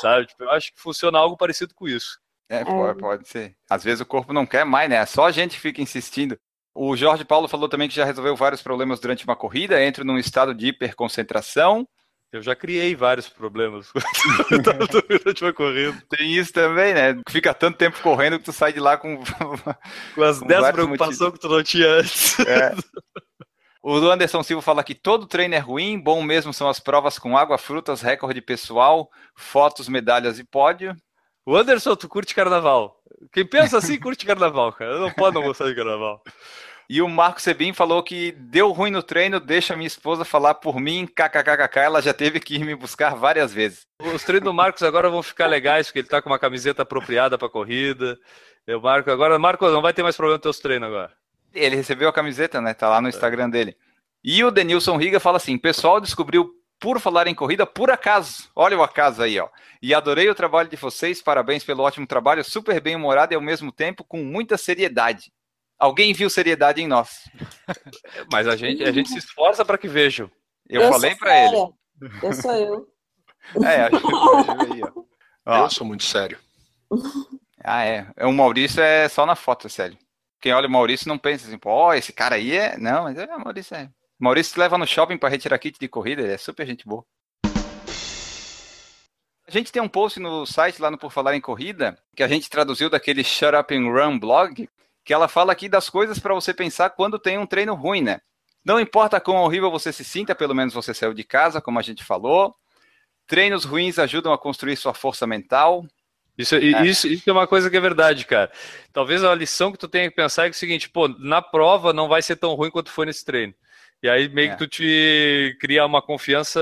sabe? Tipo, eu acho que funciona algo parecido com isso. É, pode, pode ser. Às vezes o corpo não quer mais, né? É só a gente que fica insistindo. O Jorge Paulo falou também que já resolveu vários problemas durante uma corrida, entra num estado de hiperconcentração. Eu já criei vários problemas [laughs] durante uma corrida. Tem isso também, né? Fica tanto tempo correndo que tu sai de lá com. Com as Com 10 vários preocupações que tu não tinha antes. É. [laughs] O Anderson Silva fala que todo treino é ruim, bom mesmo são as provas com água, frutas, recorde pessoal, fotos, medalhas e pódio. O Anderson, tu curte carnaval. Quem pensa assim, curte carnaval, cara. Não pode não gostar de carnaval. E o Marco Sebin falou que deu ruim no treino, deixa minha esposa falar por mim, kkkk, ela já teve que ir me buscar várias vezes. Os treinos do Marcos agora vão ficar legais, porque ele tá com uma camiseta apropriada pra corrida. Eu Marco agora, Marco, não vai ter mais problema nos teus treinos agora. Ele recebeu a camiseta, né? Tá lá no Instagram dele. E o Denilson Riga fala assim: pessoal descobriu por falar em corrida por acaso. Olha o acaso aí, ó. E adorei o trabalho de vocês, parabéns pelo ótimo trabalho, super bem humorado e ao mesmo tempo com muita seriedade. Alguém viu seriedade em nós? [laughs] Mas a gente, a gente se esforça para que vejam. Eu, falei sou pra ele. Eu sou eu. [laughs] É, acho que [laughs] aí, ó. Ó, Eu sou muito sério. Ah, é. O Maurício é só na foto, sério. Quem olha o Maurício não pensa assim, pô, ó, esse cara aí é. Não, mas é, o Maurício é. Maurício te leva no shopping para retirar kit de corrida, ele é super gente boa. A gente tem um post no site lá no Por Falar em Corrida, que a gente traduziu daquele Shut Up and Run blog, que ela fala aqui das coisas para você pensar quando tem um treino ruim, né? Não importa quão horrível você se sinta, pelo menos você saiu de casa, como a gente falou. Treinos ruins ajudam a construir sua força mental. Isso, e- isso, isso é uma coisa que é verdade, cara. Talvez a lição que tu tenha que pensar é, que é o seguinte, pô, na prova não vai ser tão ruim quanto foi nesse treino. E aí meio É. que tu te cria uma confiança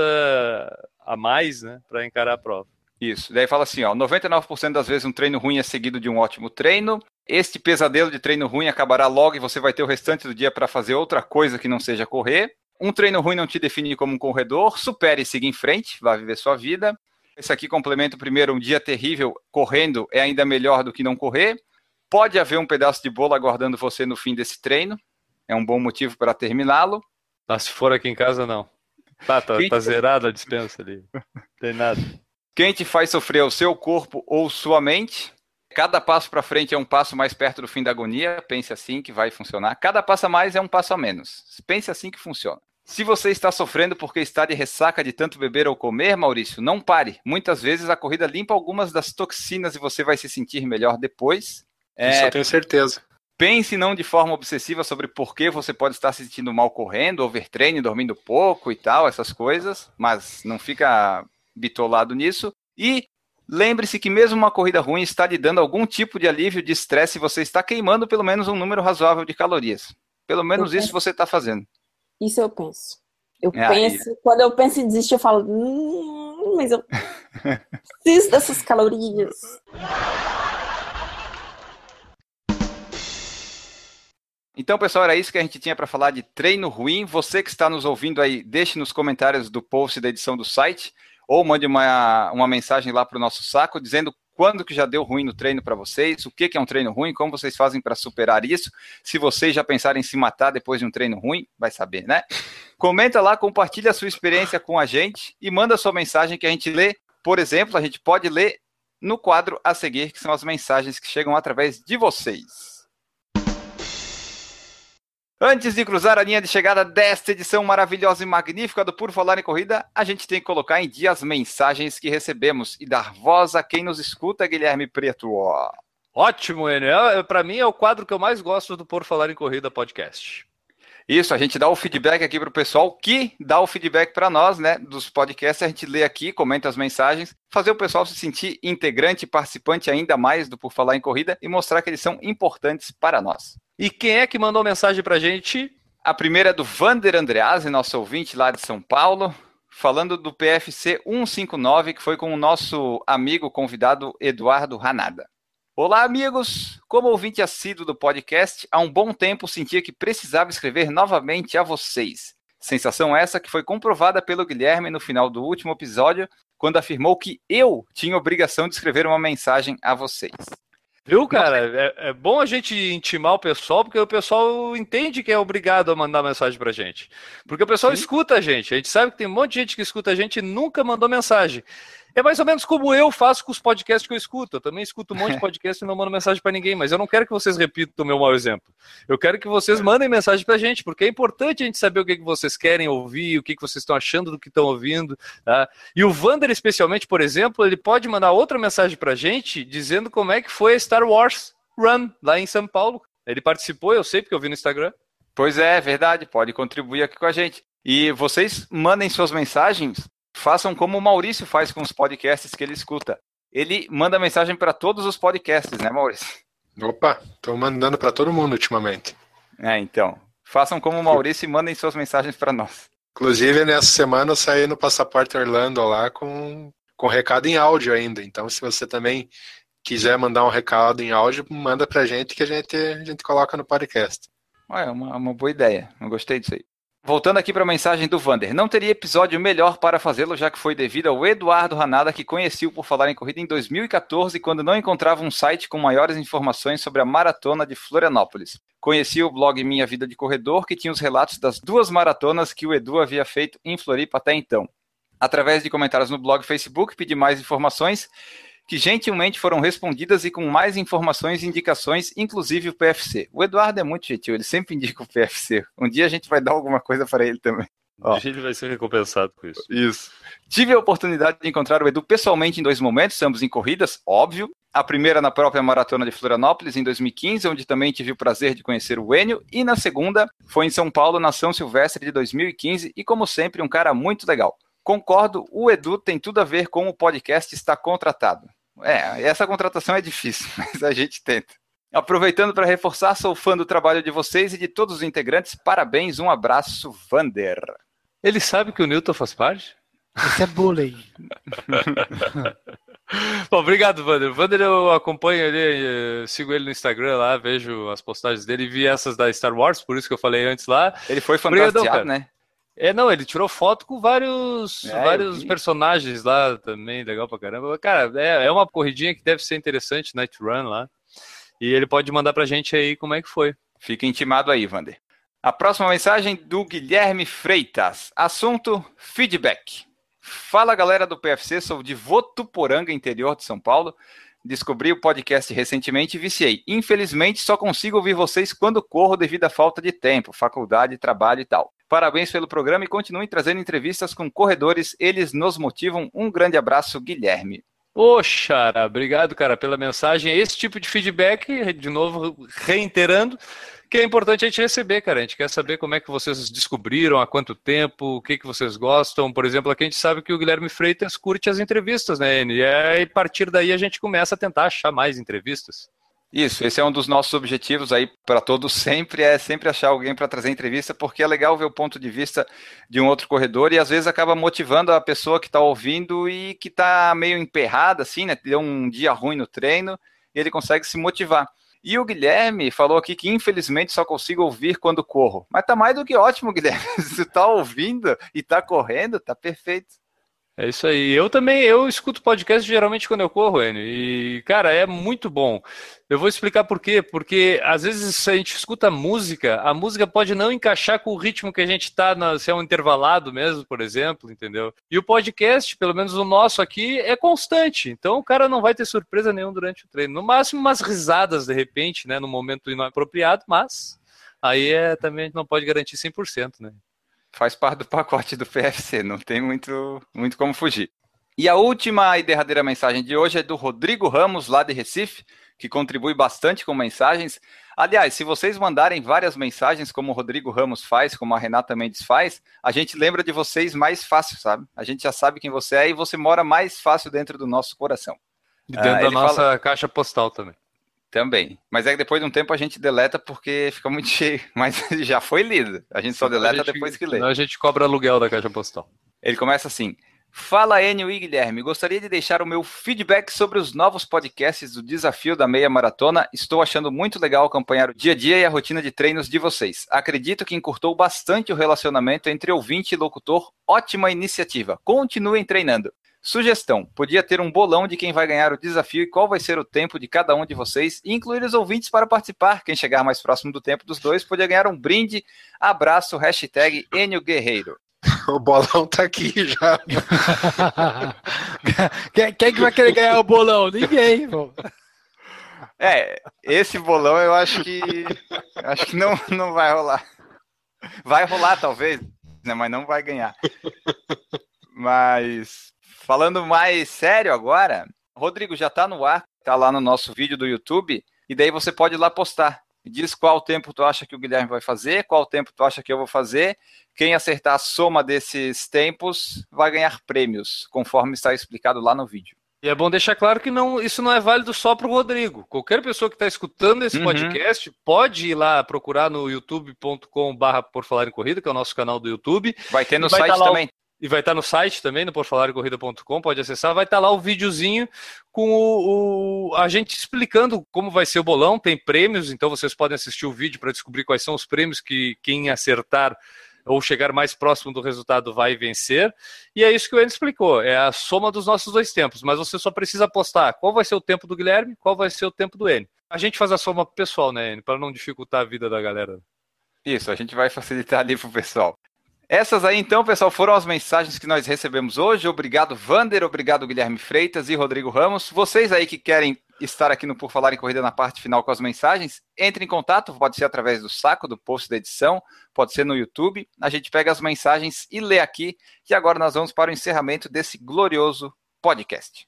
a mais, né, para encarar a prova. Isso. Daí fala assim, ó, 99% das vezes um treino ruim é seguido de um ótimo treino. Este pesadelo de treino ruim acabará logo e você vai ter o restante do dia para fazer outra coisa que não seja correr. Um treino ruim não te define como um corredor. Supere e siga em frente, vai viver sua vida. Esse aqui complementa o primeiro, um dia terrível correndo é ainda melhor do que não correr. Pode haver um pedaço de bolo aguardando você no fim desse treino. É um bom motivo para terminá-lo. Ah, se for aqui em casa, não. Tá, tá, Quem- tá zerada a dispensa ali. Não tem nada. Quem te faz sofrer é o seu corpo ou sua mente. Cada passo para frente é um passo mais perto do fim da agonia. Pense assim que vai funcionar. Cada passo a mais é um passo a menos. Pense assim que funciona. Se você está sofrendo porque está de ressaca de tanto beber ou comer, Maurício, não pare. Muitas vezes a corrida limpa algumas das toxinas e você vai se sentir melhor depois. Isso É, eu tenho certeza. Pense não de forma obsessiva sobre por que você pode estar se sentindo mal correndo, overtraining, dormindo pouco e tal, essas coisas, mas não fica bitolado nisso. E Lembre-se que mesmo uma corrida ruim está lhe dando algum tipo de alívio de estresse e você está queimando pelo menos um número razoável de calorias. Pelo menos Eu isso penso- você está fazendo. Isso eu penso. Eu É, aí- penso, quando eu penso em desistir, eu falo, hum, mas eu [laughs] preciso dessas calorias. Então, pessoal, era isso que a gente tinha para falar de treino ruim. Você que está nos ouvindo aí, deixe nos comentários do post da edição do site ou mande uma, uma mensagem lá para o nosso saco dizendo quando que já deu ruim no treino para vocês, o que, que é um treino ruim, como vocês fazem para superar isso. Se vocês já pensaram em se matar depois de um treino ruim, vai saber, né? Comenta lá, compartilha a sua experiência com a gente e manda sua mensagem que a gente lê. Por exemplo, a gente pode ler no quadro a seguir, que são as mensagens que chegam através de vocês. Antes de cruzar a linha de chegada desta edição maravilhosa e magnífica do Por Falar em Corrida, a gente tem que colocar em dia as mensagens que recebemos e dar voz a quem nos escuta, Guilherme Preto. Ó. Ótimo, Enio. É, Pra mim é o quadro que eu mais gosto do Por Falar em Corrida podcast. Isso, a gente dá o feedback aqui para o pessoal que dá o feedback para nós, né? Dos podcasts, a gente lê aqui, comenta as mensagens, fazer o pessoal se sentir integrante, participante ainda mais do Por Falar em Corrida e mostrar que eles são importantes para nós. E quem é que mandou mensagem pra gente? A primeira é do Vander Andreazzi, nosso ouvinte lá de São Paulo, falando do PFC 159, que foi com o nosso amigo convidado Eduardo Ranada. Olá, amigos! Como ouvinte assíduo do podcast, há um bom tempo sentia que precisava escrever novamente a vocês. Sensação essa que foi comprovada pelo Guilherme no final do último episódio, quando afirmou que eu tinha obrigação de escrever uma mensagem a vocês. Viu, cara? É, é bom a gente intimar o pessoal, porque o pessoal entende que é obrigado a mandar mensagem pra gente. Porque o pessoal Sim. escuta a gente. A gente sabe que tem um monte de gente que escuta a gente e nunca mandou mensagem. É mais ou menos como eu faço com os podcasts que eu escuto. Eu também escuto um monte de [laughs] podcast e não mando mensagem pra ninguém, mas eu não quero que vocês repitam o meu mau exemplo. Eu quero que vocês mandem mensagem pra gente, porque é importante a gente saber o que, que vocês querem ouvir, o que, que vocês estão achando do que estão ouvindo. Tá? E o Vander, especialmente, por exemplo, ele pode mandar outra mensagem pra gente dizendo como é que foi a Star Wars Run lá em São Paulo. Ele participou, eu sei, porque eu vi no Instagram. Pois é, é verdade, pode contribuir aqui com a gente. E vocês mandem suas mensagens, façam como o Maurício faz com os podcasts que ele escuta. Ele manda mensagem para todos os podcasts, né, Maurício? Opa, tô mandando para todo mundo ultimamente. É, então. Façam como o Maurício e mandem suas mensagens para nós. Inclusive, nessa semana eu saí no Passaporte Orlando lá com, com recado em áudio ainda. Então, se você também quiser mandar um recado em áudio, manda pra gente que a gente, a gente coloca no podcast. Ué, É uma, uma boa ideia. Eu gostei disso aí. Voltando aqui para a mensagem do Vander. Não teria episódio melhor para fazê-lo, já que foi devido ao Eduardo Ranada, que conheci o por falar em corrida em 2014, quando não encontrava um site com maiores informações sobre a maratona de Florianópolis. Conheci o blog Minha Vida de Corredor, que tinha os relatos das duas maratonas que o Edu havia feito em Floripa até então. Através de comentários no blog Facebook, pedi mais informações que gentilmente foram respondidas e com mais informações e indicações, inclusive o PFC. O Eduardo é muito gentil, ele sempre indica o PFC. Um dia a gente vai dar alguma coisa para ele também. Ó. Gente vai ser recompensado com isso. Isso. Tive a oportunidade de encontrar o Edu pessoalmente em dois momentos, ambos em corridas, óbvio. A primeira na própria Maratona de Florianópolis, em 2015, onde também tive o prazer de conhecer o Enio. E na segunda, foi em São Paulo, na São Silvestre de 2015, e como sempre, um cara muito legal. Concordo, o Edu tem tudo a ver com o podcast estar contratado. É, essa contratação é difícil, [laughs] mas a gente tenta. Aproveitando para reforçar, sou fã do trabalho de vocês e de todos os integrantes. Parabéns, um abraço, Vander. Ele sabe que o Newton faz parte? Isso é bullying. [laughs] Bom, obrigado, Vander. Vander eu acompanho ele, eh, sigo ele no Instagram lá, vejo as postagens dele, vi essas da Star Wars, por isso que eu falei antes lá. Ele foi fantasiado, né? É, não, ele tirou foto com vários, É, vários personagens lá também, legal pra caramba. Cara, é, é uma corridinha que deve ser interessante, Night Run lá. E ele pode mandar pra gente aí como é que foi. Fica intimado aí, Vander. A próxima mensagem do Guilherme Freitas. Assunto: feedback. Fala galera do PFC, sou de Votuporanga, interior de São Paulo. Descobri o podcast recentemente e viciei. Infelizmente, só consigo ouvir vocês quando corro devido à falta de tempo, faculdade, trabalho e tal. Parabéns pelo programa e continuem trazendo entrevistas com corredores, eles nos motivam. Um grande abraço, Guilherme. Xara, obrigado, cara, pela mensagem. Esse tipo de feedback, de novo, reiterando, que é importante a gente receber, cara. A gente quer saber como é que vocês descobriram, há quanto tempo, o que, que vocês gostam. Por exemplo, aqui a gente sabe que o Guilherme Freitas curte as entrevistas, né, N? E aí, a partir daí a gente começa a tentar achar mais entrevistas. Isso, esse é um dos nossos objetivos aí para todos sempre, é sempre achar alguém para trazer entrevista, porque é legal ver o ponto de vista de um outro corredor e às vezes acaba motivando a pessoa que está ouvindo e que está meio emperrada, assim, né? Deu um dia ruim no treino e ele consegue se motivar. E o Guilherme falou aqui que infelizmente só consigo ouvir quando corro. Mas tá mais do que ótimo, [laughs] Guilherme. Se tá ouvindo e tá correndo, tá perfeito. É isso aí. Eu também, eu escuto podcast geralmente quando eu corro, Enio. E, cara, é muito bom. Eu vou explicar por quê. Porque às vezes se a gente escuta música, a música pode não encaixar com o ritmo que a gente está, se é um intervalado mesmo, por exemplo, entendeu? E o podcast, pelo menos o nosso aqui, é constante. Então o cara não vai ter surpresa nenhuma durante o treino. No máximo umas risadas, de repente, né, no momento inapropriado, mas aí é, também a gente não pode garantir 100%, né? Faz parte do pacote do PFC, não tem muito, muito como fugir. E a última e derradeira mensagem de hoje é do Rodrigo Ramos, lá de Recife, que contribui bastante com mensagens. Aliás, se vocês mandarem várias mensagens, como o Rodrigo Ramos faz, como a Renata Mendes faz, a gente lembra de vocês mais fácil, sabe? A gente já sabe quem você é e você mora mais fácil dentro do nosso coração. E dentro ah, da nossa fala... caixa postal também. Também. Mas é que depois de um tempo a gente deleta porque fica muito [laughs] cheio. Mas já foi lido. A gente só deleta gente, depois que lê. A gente cobra aluguel da caixa postal. Ele começa assim. Fala Enio e Guilherme, gostaria de deixar o meu feedback sobre os novos podcasts do Desafio da Meia Maratona. Estou achando muito legal acompanhar o dia a dia e a rotina de treinos de vocês. Acredito que encurtou bastante o relacionamento entre ouvinte e locutor. Ótima iniciativa. Continuem treinando. Sugestão: podia ter um bolão de quem vai ganhar o desafio e qual vai ser o tempo de cada um de vocês e incluir os ouvintes para participar. Quem chegar mais próximo do tempo dos dois podia ganhar um brinde. Abraço, hashtag Enio Guerreiro. [laughs] O bolão tá aqui já. [laughs] quem, quem que vai querer ganhar o bolão? Ninguém. Pô. É, esse bolão eu acho que acho que não, não vai rolar. Vai rolar talvez, né, mas não vai ganhar. Mas Falando mais sério agora, Rodrigo já está no ar, está lá no nosso vídeo do YouTube, e daí você pode ir lá postar. Diz qual tempo tu acha que o Guilherme vai fazer, qual tempo tu acha que eu vou fazer. Quem acertar a soma desses tempos vai ganhar prêmios, conforme está explicado lá no vídeo. E é bom deixar claro que não, isso não é válido só para o Rodrigo. Qualquer pessoa que está escutando esse uhum. podcast pode ir lá procurar no youtube.com/barra por falar em corrida, que é o nosso canal do YouTube. Vai ter no site tá também. E vai estar no site também, no porfalarecorrida.com, pode acessar. Vai estar lá o videozinho com o, o, a gente explicando como vai ser o bolão. Tem prêmios, então vocês podem assistir o vídeo para descobrir quais são os prêmios que quem acertar ou chegar mais próximo do resultado vai vencer. E é isso que o Enio explicou, é a soma dos nossos dois tempos. Mas você só precisa apostar qual vai ser o tempo do Guilherme, qual vai ser o tempo do Enio. A gente faz a soma pessoal, né, Enio, para não dificultar a vida da galera. Isso, a gente vai facilitar ali pro pessoal. Essas aí, então, pessoal, foram as mensagens que nós recebemos hoje. Obrigado, Vander, obrigado, Guilherme Freitas e Rodrigo Ramos. Vocês aí que querem estar aqui no Por Falar em Corrida na parte final com as mensagens, entre em contato, pode ser através do saco, do post da edição, pode ser no YouTube. A gente pega as mensagens e lê aqui. E agora nós vamos para o encerramento desse glorioso podcast.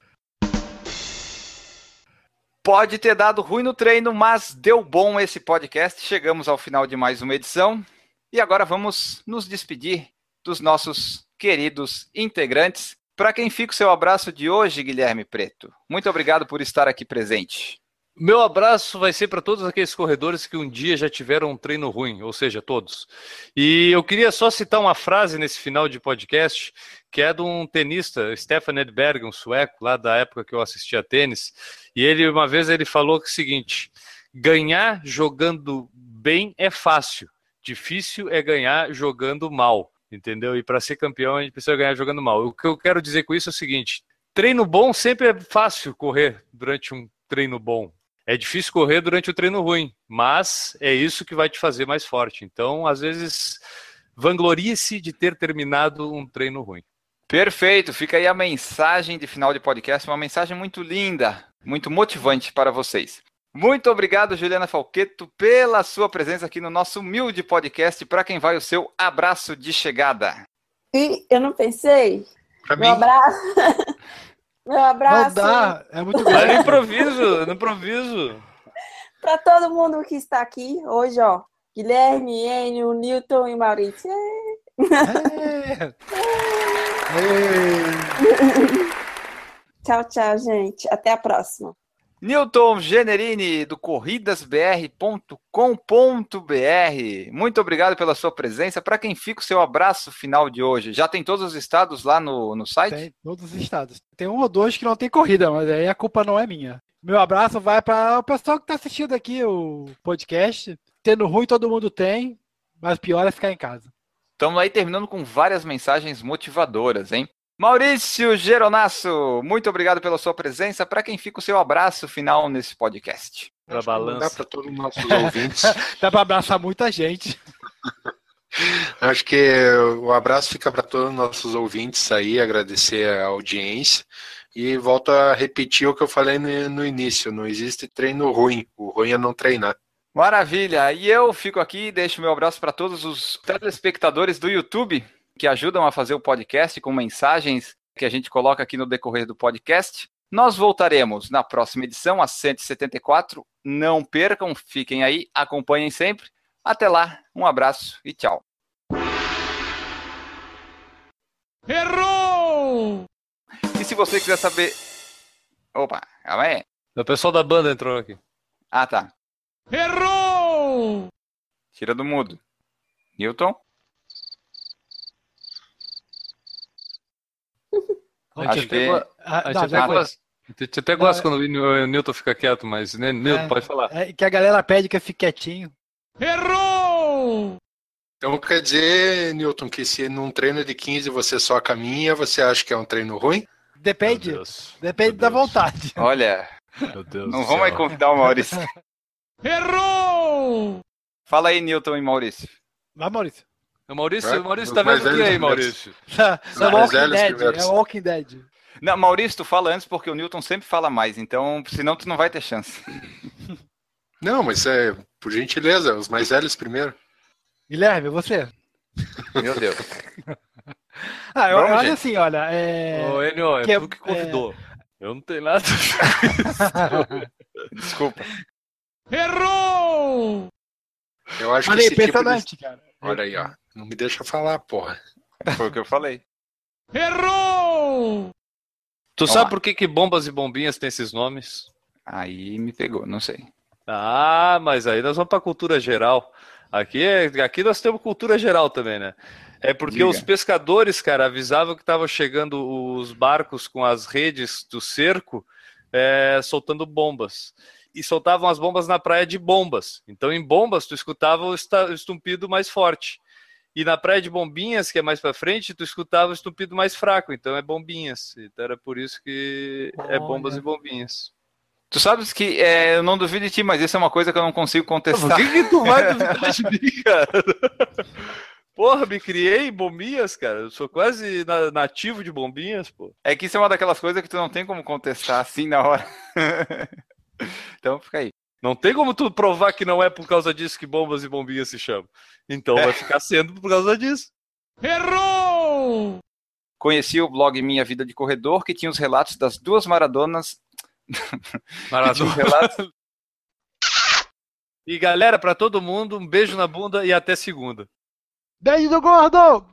Pode ter dado ruim no treino, mas deu bom esse podcast. Chegamos ao final de mais uma edição. E agora vamos nos despedir dos nossos queridos integrantes. Para quem fica o seu abraço de hoje, Guilherme Preto. Muito obrigado por estar aqui presente. Meu abraço vai ser para todos aqueles corredores que um dia já tiveram um treino ruim, ou seja, todos. E eu queria só citar uma frase nesse final de podcast, que é de um tenista, Stefan Edberg, um sueco, lá da época que eu assistia tênis. E ele, uma vez, ele falou que é o seguinte: ganhar jogando bem é fácil, Difícil é ganhar jogando mal, entendeu? E para ser campeão a gente precisa ganhar jogando mal. O que eu quero dizer com isso é o seguinte: treino bom sempre é fácil correr durante um treino bom. É difícil correr durante o treino ruim, mas é isso que vai te fazer mais forte. Então, às vezes, vanglorie-se de ter terminado um treino ruim. Perfeito, fica aí a mensagem de final de podcast, uma mensagem muito linda, muito motivante para vocês. Muito obrigado, Juliana Falqueto, pela sua presença aqui no nosso humilde podcast. Para quem vai o seu abraço de chegada. E eu não pensei. Pra Meu mim. abraço. [laughs] Meu abraço. Não dá, é muito É no grande. improviso, no improviso. Para todo mundo que está aqui hoje, ó. Guilherme, Enio, Newton e Maurício. É. [laughs] Tchau, tchau, gente. Até a próxima. Newton Generini, do corridasbr.com.br. Muito obrigado pela sua presença. Para quem fica o seu abraço final de hoje? Já tem todos os estados lá no, no site? Tem todos os estados. Tem um ou dois que não tem corrida, mas aí a culpa não é minha. Meu abraço vai para o pessoal que está assistindo aqui o podcast. Tendo ruim, todo mundo tem, mas pior é ficar em casa. Estamos aí terminando com várias mensagens motivadoras, hein? Maurício Geronasso, muito obrigado pela sua presença. Para quem fica o seu abraço final nesse podcast? Pra que Dá balança. para todos os nossos ouvintes. [laughs] Dá para abraçar muita gente. [laughs] Acho que o abraço fica para todos os nossos ouvintes aí, agradecer a audiência. E volto a repetir o que eu falei no, no início: não existe treino ruim, o ruim é não treinar. Maravilha! E eu fico aqui e deixo meu abraço para todos os telespectadores do YouTube que ajudam a fazer o podcast com mensagens que a gente coloca aqui no decorrer do podcast. Nós voltaremos na próxima edição, a 174. Não percam, fiquem aí, acompanhem sempre. Até lá, um abraço e tchau. Errou! E se você quiser saber. Opa, calma aí. O pessoal da banda entrou aqui. Ah, tá. Errou! Tira do mudo. Newton? A gente Acho até go- Ah, a gente não, até gosta- a gente até gosta quando o Newton fica quieto, mas né, Newton, É. pode falar. É que a galera pede que eu fique quietinho. Errou! Então quer dizer, Newton, que se num treino de 15 você só caminha, você acha que é um treino ruim? Depende. Meu Deus. Depende Meu da vontade. [laughs] Olha, Meu Deus não vamos aí convidar o Maurício. [laughs] [laughs] Errou! Fala aí, Newton e Maurício. Vai, Maurício. O Maurício, o Maurício tá vendo o que aí. Maurício? [laughs] É o Walking Dead. É o Walking Dead. Não, Maurício, tu fala antes porque o Newton sempre fala mais, então senão tu não vai ter chance. [laughs] Não, mas é, por gentileza, os mais velhos primeiro. Guilherme, você? [laughs] Meu Deus. Ah, eu, Vamos, eu acho gente. assim, olha. É... Ô, Enio, é que é- tu que convidou. Eu não tenho nada. Desculpa. Errou! Eu acho Olha que aí, esse tipo de... cara. Olha aí, ó. Não me deixa falar, porra. Foi o que eu falei. Errou! Tu Vamos sabe lá. por que, que bombas e bombinhas têm esses nomes? Aí me pegou, não sei. Ah, mas aí nós vamos pra cultura geral. Aqui, é, aqui nós temos cultura geral também, né? É porque Diga. os pescadores, cara, avisavam que estavam chegando os barcos com as redes do cerco, é, soltando bombas. E soltavam as bombas na praia de bombas. Então, em bombas, tu escutava o esta- o estumpido mais forte. E na praia de bombinhas, que é mais pra frente, tu escutava o estumpido mais fraco. Então, é bombinhas. Então, era por isso que é bombas Olha. e bombinhas. Tu sabes que é, eu não duvido de ti, mas isso é uma coisa que eu não consigo Por contestar. que, que tu vai duvidar de [laughs] mim, cara? Porra, me criei em bombinhas, cara. Eu sou quase na- nativo de bombinhas, pô. É que isso é uma daquelas coisas que tu não tem como contestar assim na hora. [laughs] então fica aí. Não tem como tu provar que não é por causa disso que bombas e bombinhas se chamam. Então vai ficar sendo por causa disso. Errou! Conheci o blog Minha Vida de Corredor, que tinha os relatos das duas maradonas. [laughs] Os relatos... E galera, pra todo mundo, um beijo na bunda e até segunda. Beijo do gordo!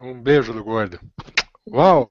Um beijo do gordo. Uau!